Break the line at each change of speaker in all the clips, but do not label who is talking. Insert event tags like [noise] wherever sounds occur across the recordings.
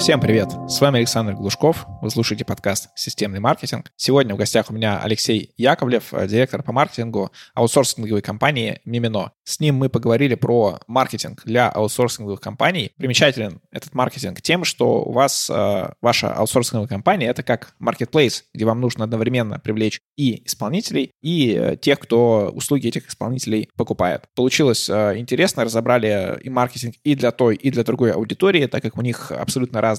Всем привет! С вами Александр Глушков. Вы слушаете подкаст «Системный маркетинг». Сегодня в гостях у меня Алексей Яковлев, э, директор по маркетингу аутсорсинговой компании Мимино. С ним мы поговорили про маркетинг для аутсорсинговых компаний. Примечателен этот маркетинг тем, что у вас э, ваша аутсорсинговая компания — это как marketplace, где вам нужно одновременно привлечь и исполнителей, и э, тех, кто услуги этих исполнителей покупает. Получилось э, интересно, разобрали и маркетинг и для той, и для другой аудитории, так как у них абсолютно разные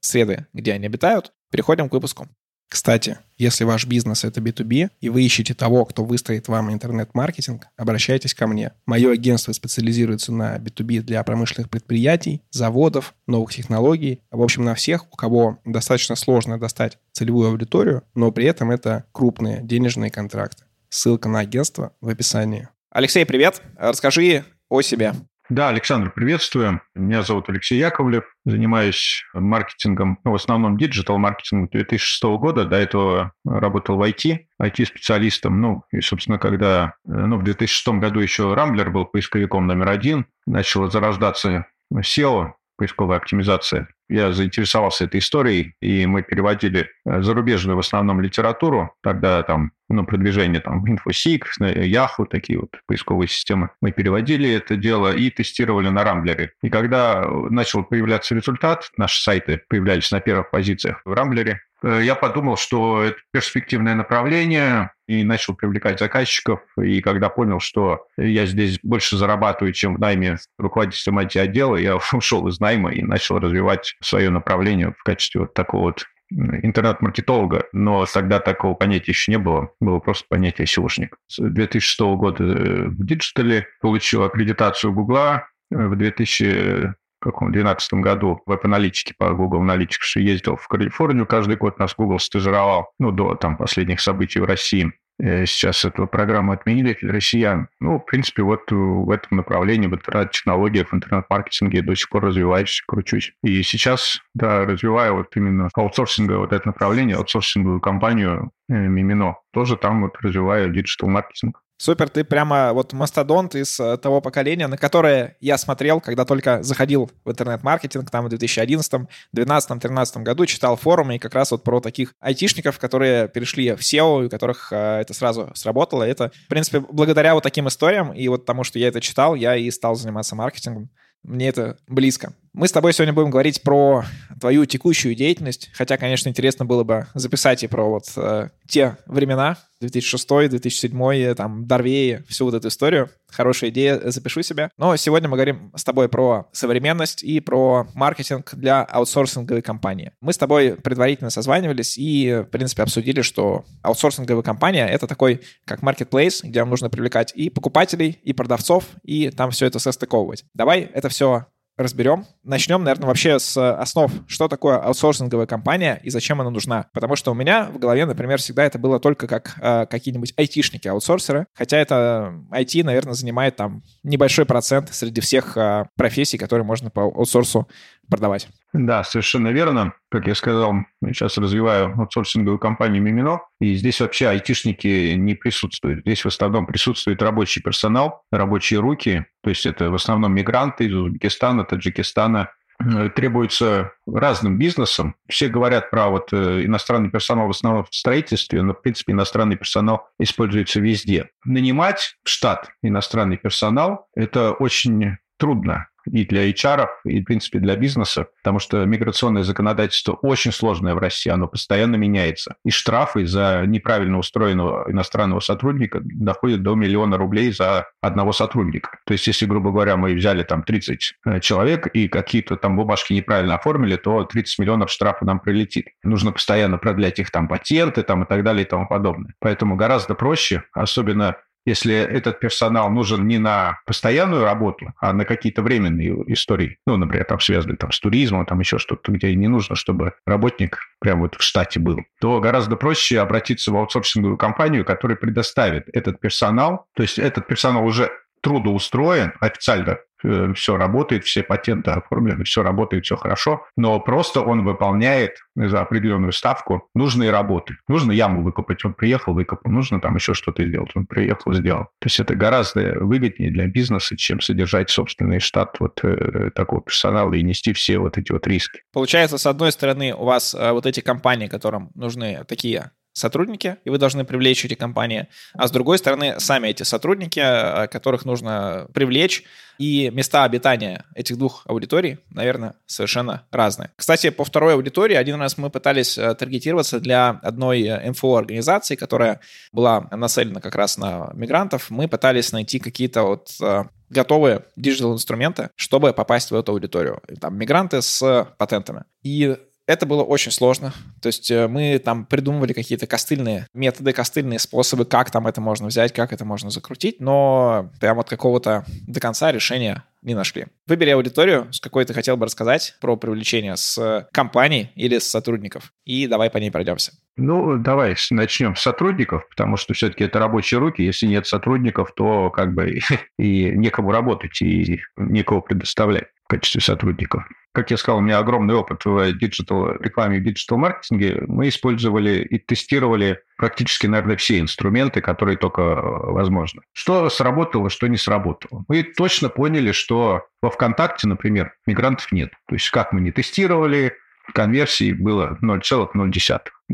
среды, где они обитают. Переходим к выпуску. Кстати, если ваш бизнес это B2B, и вы ищете того, кто выстроит вам интернет-маркетинг, обращайтесь ко мне. Мое агентство специализируется на B2B для промышленных предприятий, заводов, новых технологий, в общем, на всех, у кого достаточно сложно достать целевую аудиторию, но при этом это крупные денежные контракты. Ссылка на агентство в описании. Алексей, привет. Расскажи о себе.
Да, Александр, приветствую. Меня зовут Алексей Яковлев. Занимаюсь маркетингом, ну, в основном digital-маркетингом 2006 года. До этого работал в IT, IT-специалистом. Ну, и, собственно, когда ну, в 2006 году еще Рамблер был поисковиком номер один, начало зарождаться SEO, поисковая оптимизация. Я заинтересовался этой историей, и мы переводили э, зарубежную в основном литературу. Тогда там ну, продвижение там InfoSeek, Yahoo, такие вот поисковые системы. Мы переводили это дело и тестировали на Рамблере. И когда начал появляться результат, наши сайты появлялись на первых позициях в Рамблере, Э, я подумал, что это перспективное направление, и начал привлекать заказчиков. И когда понял, что я здесь больше зарабатываю, чем в найме руководителем IT-отдела, я [laughs] ушел из найма и начал развивать свое направление в качестве вот такого вот интернет-маркетолога, но тогда такого понятия еще не было, было просто понятие SEO шник. С 2006 года э, в диджитале получил аккредитацию Гугла, в 2000 каком 2012 году в веб-аналитике по Google Analytics ездил в Калифорнию, каждый год нас Google стажировал, ну, до там последних событий в России. Э, сейчас эту программу отменили для россиян. Ну, в принципе, вот в этом направлении, в интернет-технологиях, в интернет-маркетинге до сих пор развиваюсь, кручусь. И сейчас, да, развиваю вот именно аутсорсинговое вот это направление, аутсорсинговую компанию э, Мимино. Тоже там вот развиваю диджитал-маркетинг.
Супер, ты прямо вот мастодонт из э, того поколения, на которое я смотрел, когда только заходил в интернет-маркетинг, там в 2011, 2012, 2013 году, читал форумы и как раз вот про таких айтишников, которые перешли в SEO, у которых э, это сразу сработало. Это, в принципе, благодаря вот таким историям и вот тому, что я это читал, я и стал заниматься маркетингом. Мне это близко. Мы с тобой сегодня будем говорить про твою текущую деятельность, хотя, конечно, интересно было бы записать и про вот э, те времена, 2006, 2007, там, Дарвеи, всю вот эту историю. Хорошая идея, запишу себя. Но сегодня мы говорим с тобой про современность и про маркетинг для аутсорсинговой компании. Мы с тобой предварительно созванивались и, в принципе, обсудили, что аутсорсинговая компания — это такой, как marketplace, где вам нужно привлекать и покупателей, и продавцов, и там все это состыковывать. Давай это все разберем. Начнем, наверное, вообще с основ, что такое аутсорсинговая компания и зачем она нужна. Потому что у меня в голове, например, всегда это было только как э, какие-нибудь айтишники, аутсорсеры. Хотя это IT, наверное, занимает там небольшой процент среди всех э, профессий, которые можно по аутсорсу продавать.
Да, совершенно верно. Как я сказал, сейчас развиваю аутсорсинговую компанию Мимино, и здесь вообще айтишники не присутствуют. Здесь в основном присутствует рабочий персонал, рабочие руки, то есть это в основном мигранты из Узбекистана, Таджикистана, э, требуется разным бизнесом. Все говорят про вот э, иностранный персонал в основном в строительстве, но, в принципе, иностранный персонал используется везде. Нанимать в штат иностранный персонал – это очень трудно и для HR, и, в принципе, для бизнеса, потому что миграционное законодательство очень сложное в России, оно постоянно меняется. И штрафы за неправильно устроенного иностранного сотрудника доходят до миллиона рублей за одного сотрудника. То есть, если, грубо говоря, мы взяли там 30 э, человек и какие-то там бумажки неправильно оформили, то 30 миллионов штрафа нам прилетит. Нужно постоянно продлять их там патенты там и так далее и тому подобное. Поэтому гораздо проще, особенно если этот персонал нужен не на постоянную работу, а на какие-то временные истории, ну, например, там связанные там, с туризмом, там еще что-то, где не нужно, чтобы работник прямо вот в штате был, то гораздо проще обратиться в аутсорсинговую компанию, которая предоставит этот персонал, то есть этот персонал уже трудоустроен официально все работает, все патенты оформлены, все работает, все хорошо, но просто он выполняет за определенную ставку нужные работы. Нужно яму выкопать, он приехал, выкопал. Нужно там еще что-то сделать, он приехал, сделал. То есть это гораздо выгоднее для бизнеса, чем содержать собственный штат вот э, такого персонала и нести все вот эти вот риски.
Получается, с одной стороны, у вас э, вот эти компании, которым нужны такие сотрудники, и вы должны привлечь эти компании, а с другой стороны, сами эти сотрудники, э, которых нужно привлечь, и места обитания этих двух аудиторий, наверное, совершенно разные. Кстати, по второй аудитории один раз мы пытались э, таргетироваться для одной э, МФО-организации, которая была нацелена как раз на мигрантов. Мы пытались найти какие-то вот готовые диджитал-инструменты, чтобы попасть в эту аудиторию. Там мигранты с патентами. И это было очень сложно. То есть э, мы там придумывали какие-то костыльные методы, костыльные способы, как там это можно взять, как это можно закрутить, но прям вот какого-то до конца решения не нашли. Выбери аудиторию, с какой ты хотел бы рассказать про привлечение с компаний или с сотрудников, и давай по ней пройдемся.
Ну, давай начнем с сотрудников, потому что все-таки это рабочие руки. Если нет сотрудников, то как бы [laughs] и некому работать, и некого предоставлять качестве сотрудников как я сказал, у меня огромный опыт в диджитал рекламе и диджитал маркетинге. Мы использовали и тестировали практически, наверное, все инструменты, которые только э, возможны. Что сработало, что не сработало. Мы точно поняли, что во ВКонтакте, например, мигрантов нет. То есть как мы не тестировали, конверсии было 0,0.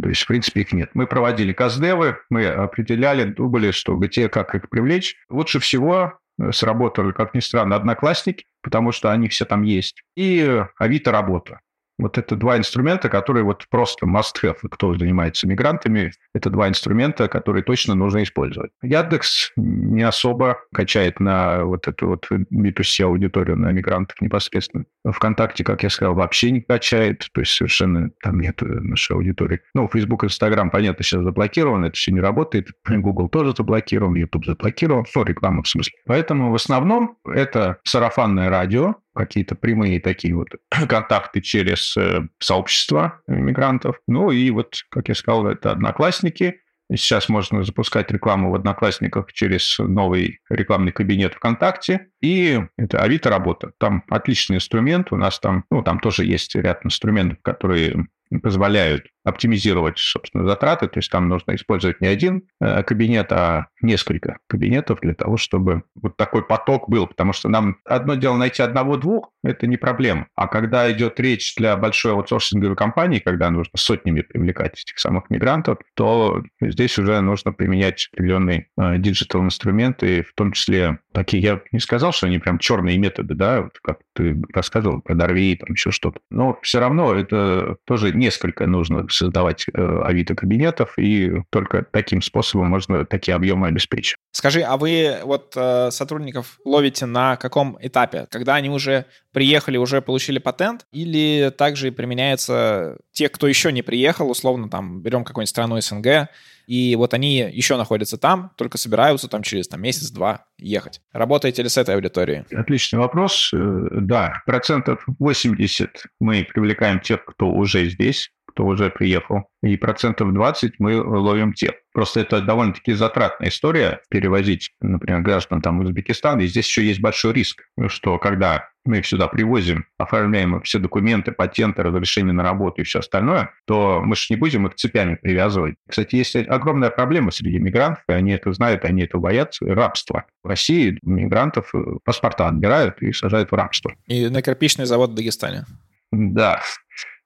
То есть, в принципе, их нет. Мы проводили custdev ы, мы определяли, думали, что где, как их привлечь. Лучше всего сработали, как ни странно, одноклассники, потому что они все там есть, и Авито работа. Вот это два инструмента, которые вот просто must-have, кто занимается мигрантами, это два инструмента, которые точно нужно использовать. Яндекс не особо качает на вот эту вот B2C аудиторию, на мигрантов непосредственно. ВКонтакте, как я сказал, вообще не качает, то есть совершенно там нет нашей аудитории. Ну, Facebook, Instagram, понятно, сейчас заблокировано, это все не работает. [laughs] Google тоже заблокирован, YouTube заблокирован, ну, реклама в смысле. Поэтому в основном это сарафанное радио, какие-то прямые такие вот [clears throat] контакты через э, сообщество мигрантов. Ну и вот, как я сказал, это одноклассники. Сейчас можно запускать рекламу в Одноклассниках через новый рекламный кабинет ВКонтакте. И это Авито работа. Там отличный инструмент. У нас там, ну, там тоже есть ряд инструментов, которые позволяют оптимизировать, собственно, затраты. То есть там нужно использовать не один э, кабинет, а несколько кабинетов для того, чтобы вот такой поток был. Потому что нам одно дело найти одного-двух, это не проблема. А когда идет речь для большой аутсорсинговой компании, когда нужно сотнями привлекать этих самых мигрантов, то здесь уже нужно применять определенные э, диджитал-инструменты, в том числе такие, я не сказал, что они прям черные методы, да, вот как ты рассказывал про Дорвей, там еще что-то. Но все равно это тоже несколько нужно создавать э, авито-кабинетов, и только таким способом можно такие объемы обеспечить.
Скажи, а вы вот э, сотрудников ловите на каком этапе? Когда они уже приехали, уже получили патент, или также применяется те, кто еще не приехал, условно, там, берем какую-нибудь страну СНГ, и вот они еще находятся там, только собираются там через там, месяц-два ехать. Работаете ли с этой аудиторией?
Отличный вопрос. Э, да, процентов 80 мы привлекаем тех, кто уже здесь, кто уже приехал, и процентов 20 мы ловим тех. Просто это довольно-таки затратная история перевозить, например, граждан там в Узбекистан, и здесь еще есть большой риск, что когда мы их сюда привозим, оформляем все документы, патенты, разрешения на работу и все остальное, то мы же не будем их цепями привязывать. Кстати, есть огромная проблема среди мигрантов, и они это знают, они это боятся, рабство. В России мигрантов э, паспорта отбирают и сажают в рабство.
И на кирпичный завод в Дагестане.
Да,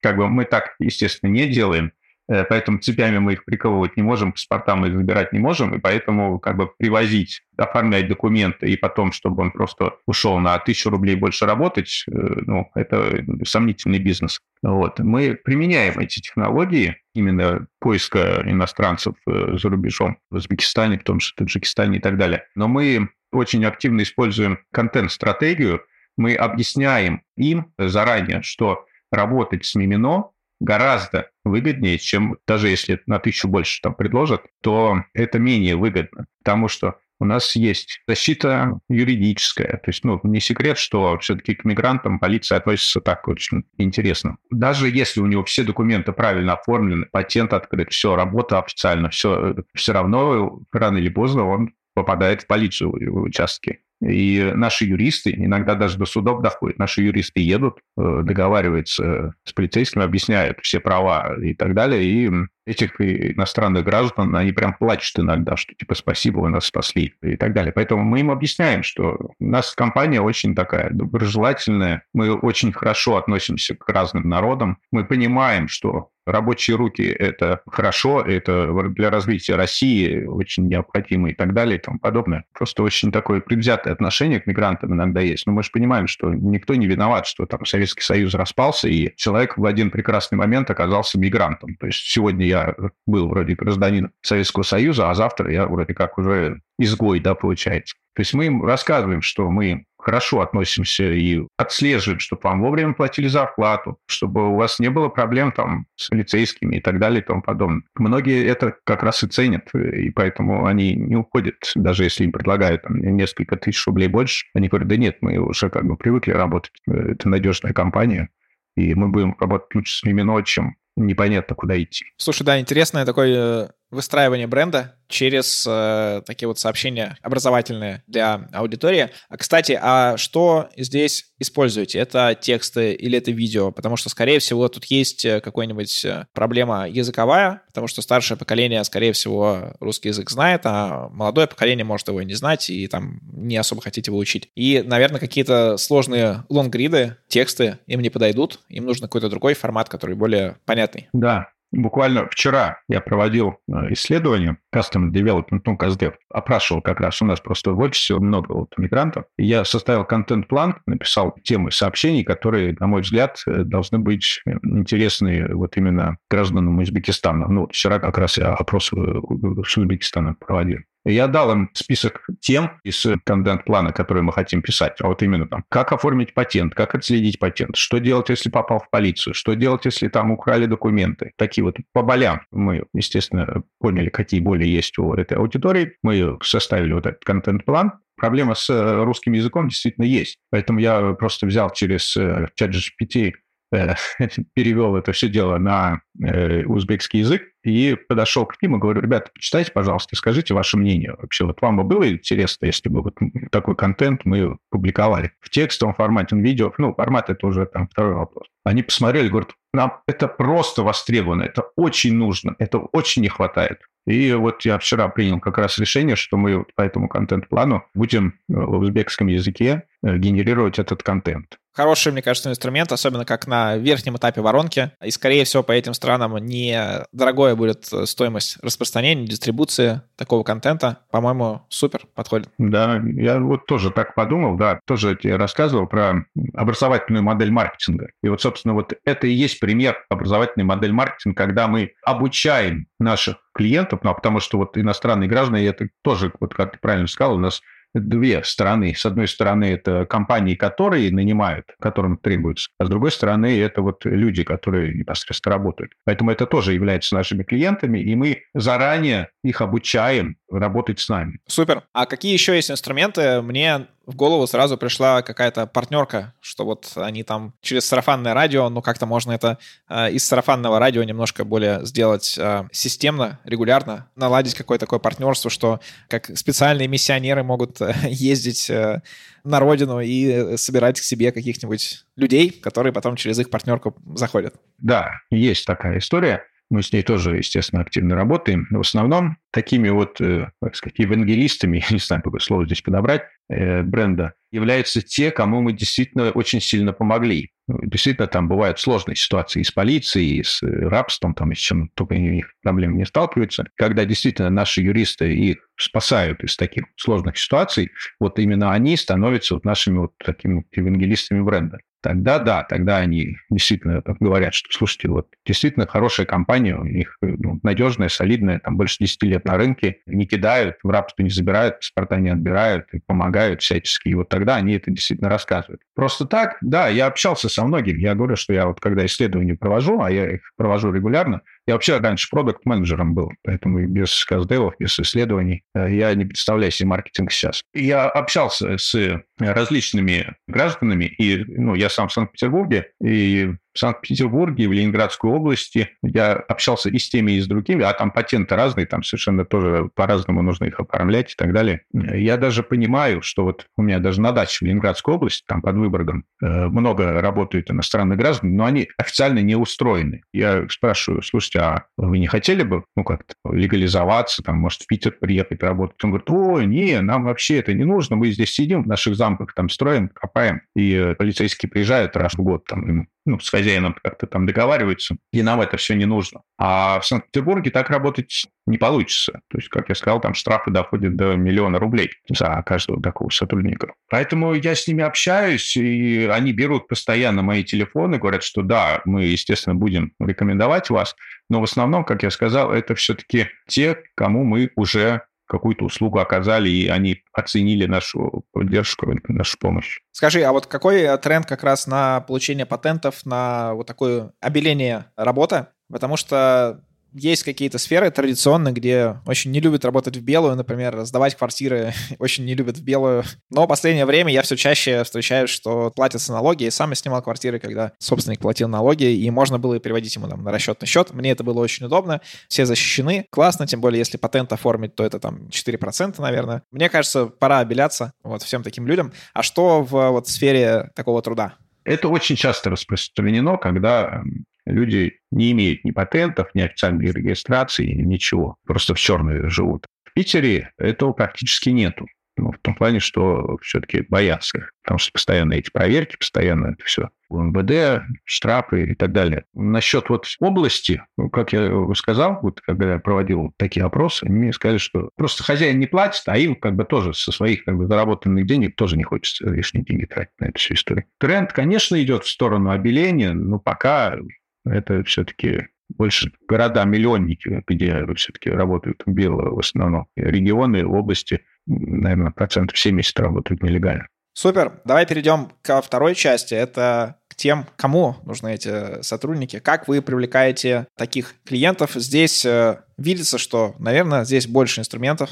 как бы мы так, естественно, не делаем, э, поэтому цепями мы их приковывать не можем, паспорта мы забирать не можем, и поэтому как бы привозить, оформлять документы и потом, чтобы он просто ушел на тысячу рублей больше работать, э, ну, это сомнительный бизнес. Вот. Мы применяем эти технологии, именно поиска иностранцев э, за рубежом, в Узбекистане, в том же Таджикистане и так далее. Но мы очень активно используем контент-стратегию, мы объясняем им заранее, что работать с Мимино гораздо выгоднее, чем даже если на тысячу больше там предложат, то это менее выгодно, потому что у нас есть защита юридическая. То есть, ну, не секрет, что все-таки к мигрантам полиция относится так очень интересно. Даже если у него все документы правильно оформлены, патент открыт, все, работа официально, все, все равно рано или поздно он попадает в полицию в участке. И наши юристы, иногда даже до судов доходят, наши юристы едут, э, договариваются с полицейскими, объясняют все права и так далее, и этих иностранных граждан, они прям плачут иногда, что типа спасибо, вы нас спасли и так далее. Поэтому мы им объясняем, что у нас компания очень такая доброжелательная, мы очень хорошо относимся к разным народам, мы понимаем, что рабочие руки – это хорошо, это для развития России очень необходимо и так далее и тому подобное. Просто очень такое предвзятое отношение к мигрантам иногда есть. Но мы же понимаем, что никто не виноват, что там Советский Союз распался, и человек в один прекрасный момент оказался мигрантом. То есть сегодня я был вроде гражданин Советского Союза, а завтра я вроде как уже изгой, да, получается. То есть мы им рассказываем, что мы хорошо относимся и отслеживаем, чтобы вам вовремя платили зарплату, чтобы у вас не было проблем там с полицейскими и так далее и тому подобное. Многие это как раз и ценят, и поэтому они не уходят, даже если им предлагают там, несколько тысяч рублей больше, они говорят, да нет, мы уже как бы привыкли работать, это надежная компания, и мы будем работать лучше с ними ночью, непонятно, куда идти.
Слушай, да, интересное такое э, выстраивание бренда через э, такие вот сообщения образовательные для аудитории. А, кстати, а что здесь используете? Это тексты или это видео? Потому что, скорее всего, тут есть э, какая-нибудь э, проблема языковая, потому что старшее поколение, скорее всего, русский язык знает, а молодое поколение может его не знать и там не особо хотите его учить. И, наверное, какие-то сложные лонгриды, тексты им не подойдут, им нужен какой-то другой формат, который более понятный.
Да, Буквально вчера я проводил э, исследование Custom Development, ну, CastDev, опрашивал как раз, у нас просто в офисе много вот мигрантов. Я составил контент-план, написал темы сообщений, которые, на мой взгляд, э, должны быть э, интересны вот именно гражданам Узбекистана. Ну, вчера как раз я опрос с Узбекистана проводил. Я дал им список тем из контент-плана, которые мы хотим писать. А вот именно там, как оформить патент, как отследить патент, что делать, если попал в полицию, что делать, если там украли документы. Такие вот по болям. Мы, естественно, поняли, какие боли есть у этой аудитории. Мы составили вот этот контент-план. Проблема с э, русским языком действительно есть. Поэтому я просто взял через э, чат GPT [laughs] перевел это все дело на э, узбекский язык и подошел к ним и говорю, ребята, почитайте, пожалуйста, скажите ваше мнение. Вообще, вот вам бы было интересно, если бы вот такой контент мы публиковали в текстовом формате, в видео, ну, формат это уже там второй вопрос. Они посмотрели, говорят, нам это просто востребовано, это очень нужно, это очень не хватает. И вот я вчера принял как раз решение, что мы по этому контент-плану будем в узбекском языке э, генерировать этот контент.
Хороший, мне кажется, инструмент, особенно как на верхнем этапе воронки. И, скорее всего, по этим странам не дорогое будет стоимость распространения, дистрибуции такого контента. По-моему, супер подходит.
Да, я вот тоже так подумал, да, тоже тебе рассказывал про образовательную модель маркетинга. И вот, собственно, вот это и есть пример образовательной модели маркетинга, когда мы обучаем наших клиентов, ну, а потому что вот иностранные граждане, это тоже, вот как ты правильно сказал, у нас две стороны. С одной стороны, это компании, которые нанимают, которым требуется, а с другой стороны, это вот люди, которые непосредственно работают. Поэтому это тоже является нашими клиентами, и мы заранее их обучаем работать с нами.
Супер. А какие еще есть инструменты? Мне в голову сразу пришла какая-то партнерка, что вот они там через сарафанное радио, ну как-то можно это э, из сарафанного радио немножко более сделать э, системно, регулярно, наладить какое-то такое партнерство, что как специальные миссионеры могут э, [laughs] ездить э, на родину и собирать к себе каких-нибудь людей, которые потом через их партнерку заходят.
Да, есть такая история. Мы с ней тоже, естественно, активно работаем. В основном такими вот, э, так сказать, евангелистами, [laughs] не знаю, какое слово здесь подобрать, э, бренда, являются те, кому мы действительно очень сильно помогли. Ну, действительно, там бывают сложные ситуации и с полицией, и с э, рабством, там, и с чем только их проблем не сталкиваются. Когда действительно наши юристы их спасают из таких сложных ситуаций, вот именно они становятся вот нашими вот такими евангелистами бренда тогда да, тогда они действительно говорят, что, слушайте, вот действительно хорошая компания, у них ну, надежная, солидная, там больше 10 лет на рынке, не кидают, в рабство не забирают, паспорта не отбирают, и помогают всячески. И вот тогда они это действительно рассказывают. Просто так, да, я общался со многими. Я говорю, что я вот когда исследования провожу, а я их провожу регулярно, я вообще раньше продукт-менеджером был, поэтому без каздевов, без исследований э, я не представляю себе маркетинг сейчас. Я общался с различными гражданами, и ну, я сам в Санкт-Петербурге, и Санкт-Петербурге, в Ленинградской области. Я общался и с теми, и с другими, а там патенты разные, там совершенно тоже по-разному нужно их оформлять и так далее. Я даже понимаю, что вот у меня даже на даче в Ленинградской области, там под Выборгом, э, много работают иностранных граждан, но они официально не устроены. Я спрашиваю, слушайте, а вы не хотели бы, ну, как-то легализоваться, там, может, в Питер приехать работать? Он говорит, ой, не, нам вообще это не нужно, мы здесь сидим в наших замках, там, строим, копаем, и полицейские приезжают раз в год, там, ну, с хозяином как-то там договариваются, и нам это все не нужно. А в Санкт-Петербурге так работать не получится. То есть, как я сказал, там штрафы доходят до миллиона рублей за каждого такого сотрудника. Поэтому я с ними общаюсь, и они берут постоянно мои телефоны, говорят, что да, мы, естественно, будем рекомендовать вас, но в основном, как я сказал, это все-таки те, кому мы уже какую-то услугу оказали, и они оценили нашу поддержку, нашу помощь.
Скажи, а вот какой тренд как раз на получение патентов, на вот такое обеление работы? Потому что есть какие-то сферы традиционные, где очень не любят работать в белую, например, сдавать квартиры [laughs] очень не любят в белую. Но в последнее время я все чаще встречаю, что платятся налоги. И сам я снимал квартиры, когда собственник платил налоги, и можно было переводить ему там на расчетный счет. Мне это было очень удобно. Все защищены. Классно, тем более, если патент оформить, то это там 4%, наверное. Мне кажется, пора обеляться вот всем таким людям. А что в вот сфере такого труда?
Это очень часто распространено, когда люди не имеют ни патентов, ни официальной регистрации, ничего. Просто в черную живут. В Питере этого практически нету. Ну, в том плане, что все-таки боятся. Потому что постоянно эти проверки, постоянно это все. МВД, штрафы и так далее. Насчет вот области, ну, как я сказал, вот когда я проводил такие опросы, мне сказали, что просто хозяин не платит, а им как бы тоже со своих как бы заработанных денег тоже не хочется лишние деньги тратить на эту всю историю. Тренд, конечно, идет в сторону обеления, но пока это все-таки больше города-миллионники, где все-таки работают белые в основном. Регионы, области, наверное, процентов 70 работают нелегально.
Супер. Давай перейдем ко второй части. Это тем, кому нужны эти сотрудники. Как вы привлекаете таких клиентов? Здесь э, видится, что, наверное, здесь больше инструментов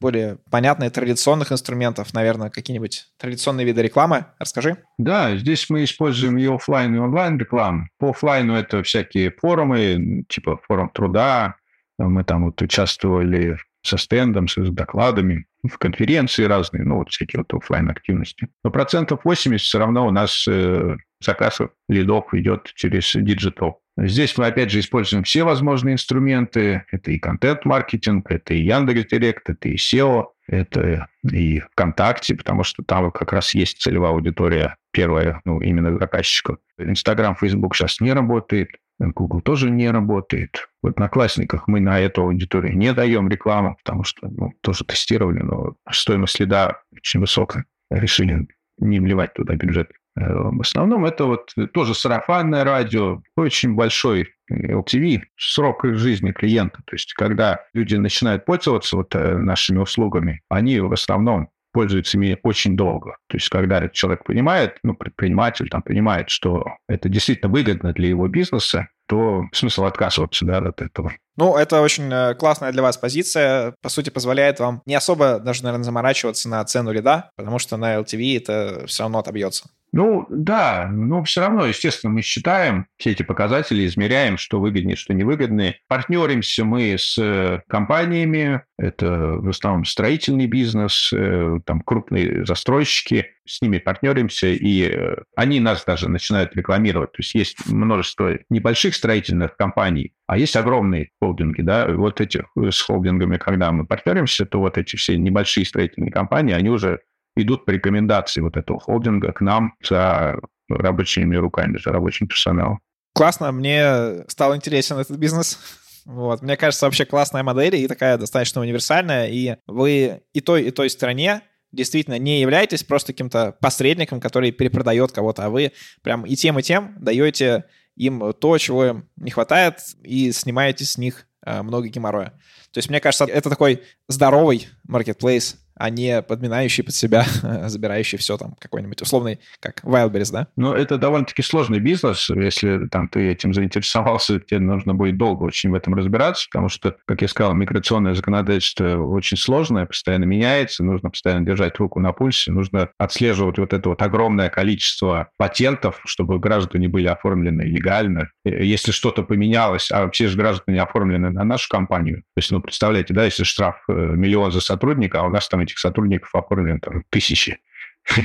более понятные традиционных инструментов, наверное, какие-нибудь традиционные виды рекламы? Расскажи.
Да, здесь мы используем и офлайн, и онлайн рекламу. По офлайну это всякие форумы, типа форум труда. Мы там вот участвовали со стендом, с докладами, в конференции разные, ну, вот всякие вот офлайн активности. Но процентов 80 все равно у нас э, заказ лидов идет через диджитал. Здесь мы, опять же, используем все возможные инструменты. Это и контент-маркетинг, это и Яндекс.Директ, это и SEO, это и ВКонтакте, потому что там как раз есть целевая аудитория первая, ну, именно заказчиков. Инстаграм, Фейсбук сейчас не работает, Google тоже не работает. В Одноклассниках мы на эту аудиторию не даем рекламу, потому что ну, тоже тестировали, но стоимость лида очень высокая. Решили не вливать туда бюджет. Э, в основном это вот тоже сарафанное радио, очень большой LTV, срок жизни клиента. То есть, когда люди начинают пользоваться вот э, нашими услугами, они в основном пользуются ими очень долго. То есть, когда этот человек понимает, ну, предприниматель там понимает, что это действительно выгодно для его бизнеса, то смысл отказываться да, от этого.
Ну, это очень э, классная для вас позиция. По сути, позволяет вам не особо даже, наверное, заморачиваться на цену лида, потому что на LTV это все равно отобьется.
Ну, да, но все равно, естественно, мы считаем все эти показатели, измеряем, что выгоднее, что невыгоднее. Партнеримся мы с э, компаниями, это в основном строительный бизнес, э, там крупные застройщики, с ними партнеримся, и э, они нас даже начинают рекламировать. То есть есть множество небольших строительных компаний, а есть огромные холдинги, да, вот эти с холдингами, когда мы партнеримся, то вот эти все небольшие строительные компании, они уже идут по рекомендации вот этого холдинга к нам за рабочими руками, за рабочим персоналом.
Классно, мне стал интересен этот бизнес. Вот. Мне кажется, вообще классная модель и такая достаточно универсальная. И вы и той, и той стране действительно не являетесь просто каким-то посредником, который перепродает кого-то, а вы прям и тем, и тем даете им то, чего им не хватает, и снимаете с них э, много геморроя. То есть, мне кажется, это такой здоровый marketplace а не подминающий под себя, [laughs] забирающий все там какой-нибудь условный, как Wildberries, да?
Ну, это довольно-таки сложный бизнес. Если там ты этим заинтересовался, тебе нужно будет долго очень в этом разбираться, потому что, как я сказал, миграционное законодательство очень сложное, постоянно меняется, нужно постоянно держать руку на пульсе, нужно отслеживать вот это вот огромное количество патентов, чтобы граждане были оформлены легально. Если что-то поменялось, а все же граждане оформлены на нашу компанию, то есть, ну, представляете, да, если штраф э, миллион за сотрудника, а у нас там этих сотрудников оформлено там, тысячи, [laughs]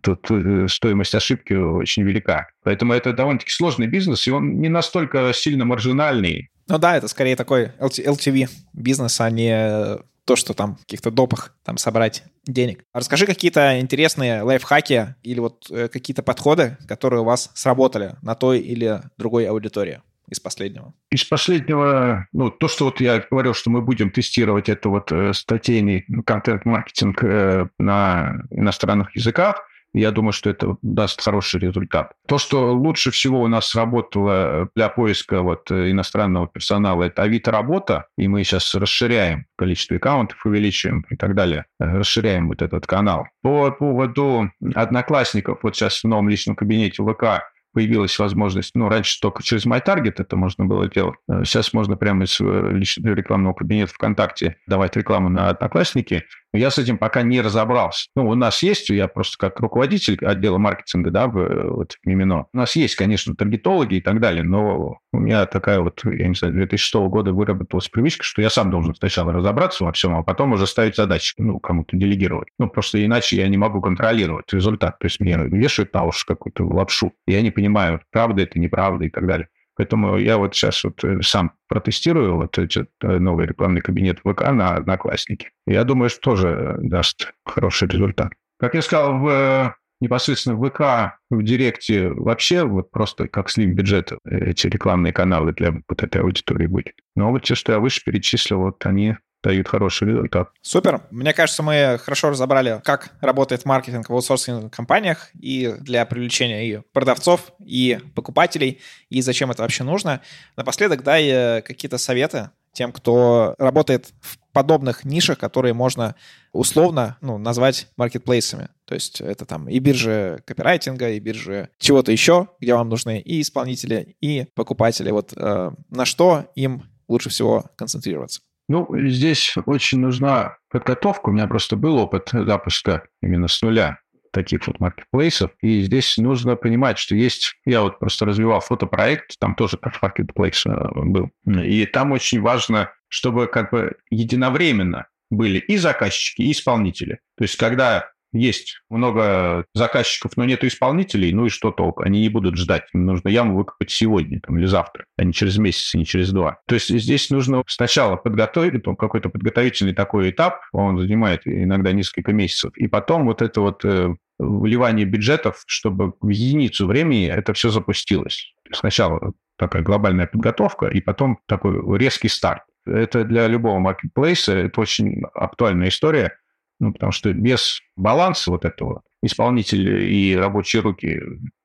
тут э, стоимость ошибки очень велика. Поэтому это довольно-таки сложный бизнес, и он не настолько сильно маржинальный.
Ну да, это скорее такой LTV бизнес, а не то, что там каких-то допах там собрать денег. Расскажи какие-то интересные лайфхаки или вот э, какие-то подходы, которые у вас сработали на той или другой аудитории из последнего?
Из последнего, ну, то, что вот я говорил, что мы будем тестировать это вот э, статейный контент-маркетинг э, на иностранных языках, я думаю, что это даст хороший результат. То, что лучше всего у нас сработало для поиска вот иностранного персонала, это Авито работа, и мы сейчас расширяем количество аккаунтов, увеличиваем и так далее, расширяем вот этот канал. По поводу одноклассников, вот сейчас в новом личном кабинете ВК появилась возможность, ну, раньше только через MyTarget это можно было делать. Сейчас можно прямо из э, личного рекламного кабинета ВКонтакте давать рекламу на Одноклассники. Я с этим пока не разобрался. Ну, у нас есть, я просто как руководитель отдела маркетинга, да, в, вот в Мимино, у нас есть, конечно, таргетологи и так далее, но у меня такая вот, я не знаю, 2006 года выработалась привычка, что я сам должен сначала разобраться во всем, а потом уже ставить задачи, ну, кому-то делегировать. Ну, просто иначе я не могу контролировать результат. То есть мне вешают на уши какую-то лапшу. Я не понимаю, правда это, неправда и так далее. Поэтому я вот сейчас вот э, сам протестирую вот этот э, новый рекламный кабинет ВК на Одноклассники. Я думаю, что тоже даст хороший результат. Как я сказал, в непосредственно в ВК, в Директе вообще вот просто как слим бюджета эти рекламные каналы для вот этой аудитории будет. Но вот те, что я выше перечислил, вот они дают хороший результат.
Супер. Мне кажется, мы хорошо разобрали, как работает маркетинг в аутсорсинговых компаниях и для привлечения и продавцов, и покупателей, и зачем это вообще нужно. Напоследок дай э, какие-то советы тем, кто работает в подобных нишах, которые можно условно ну, назвать маркетплейсами. То есть это там и биржи копирайтинга, и биржи чего-то еще, где вам нужны и исполнители, и покупатели. Вот э, на что им лучше всего концентрироваться?
Ну, здесь очень нужна подготовка. У меня просто был опыт запуска именно с нуля таких вот маркетплейсов. И здесь нужно понимать, что есть... Я вот просто развивал фотопроект, там тоже как маркетплейс э, был. И там очень важно, чтобы как бы единовременно были и заказчики, и исполнители. То есть когда есть много заказчиков, но нет исполнителей, ну и что толку? Они не будут ждать. Им нужно яму выкопать сегодня там, или завтра, а не через месяц, не через два. То есть здесь нужно сначала подготовить какой-то подготовительный такой этап, он занимает иногда несколько месяцев, и потом вот это вот э, вливание бюджетов, чтобы в единицу времени это все запустилось. Сначала такая глобальная подготовка, и потом такой резкий старт. Это для любого маркетплейса, это очень актуальная история, ну, потому что без баланса вот этого исполнители и рабочие руки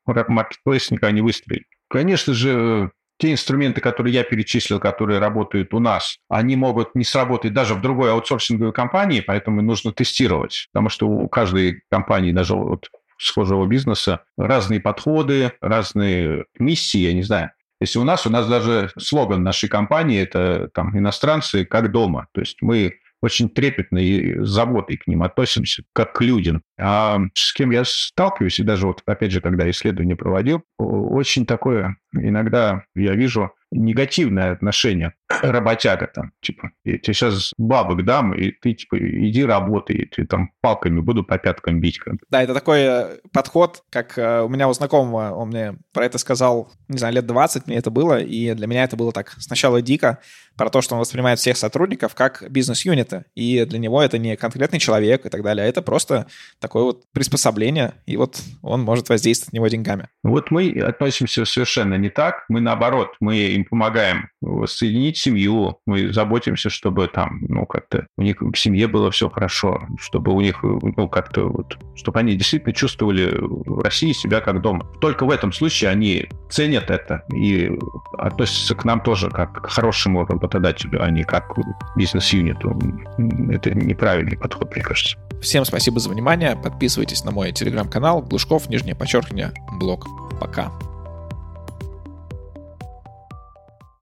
маркетплейс никогда не выстрелит. Конечно же, те инструменты, которые я перечислил, которые работают у нас, они могут не сработать даже в другой аутсорсинговой компании, поэтому нужно тестировать, потому что у каждой компании, даже вот схожего бизнеса, разные подходы, разные миссии, я не знаю. Если у нас, у нас даже слоган нашей компании – это там иностранцы как дома. То есть мы очень трепетно и с заботой к ним относимся, как к людям. А с кем я сталкиваюсь, и даже вот, опять же, когда исследование проводил, очень такое иногда я вижу негативное отношение работяга там, типа, я тебе сейчас бабок дам, и ты, типа, иди работай, и ты там палками буду по пяткам бить.
Да, это такой э, подход, как э, у меня у знакомого, он мне про это сказал, не знаю, лет 20 мне это было, и для меня это было так сначала дико, про то, что он воспринимает всех сотрудников как бизнес-юниты, и для него это не конкретный человек и так далее, а это просто такое вот приспособление, и вот он может воздействовать на него деньгами.
Вот мы относимся совершенно не так, мы наоборот, мы им помогаем воссоединить семью, мы заботимся, чтобы там, ну, как-то у них в семье было все хорошо, чтобы у них, ну, как-то вот, чтобы они действительно чувствовали в России себя как дома. Только в этом случае они ценят это и относятся к нам тоже как к хорошему работодателю, а не как к бизнес-юниту. Это неправильный подход, мне кажется.
Всем спасибо за внимание. Подписывайтесь на мой телеграм-канал Глушков, нижнее подчеркивание, блог. Пока.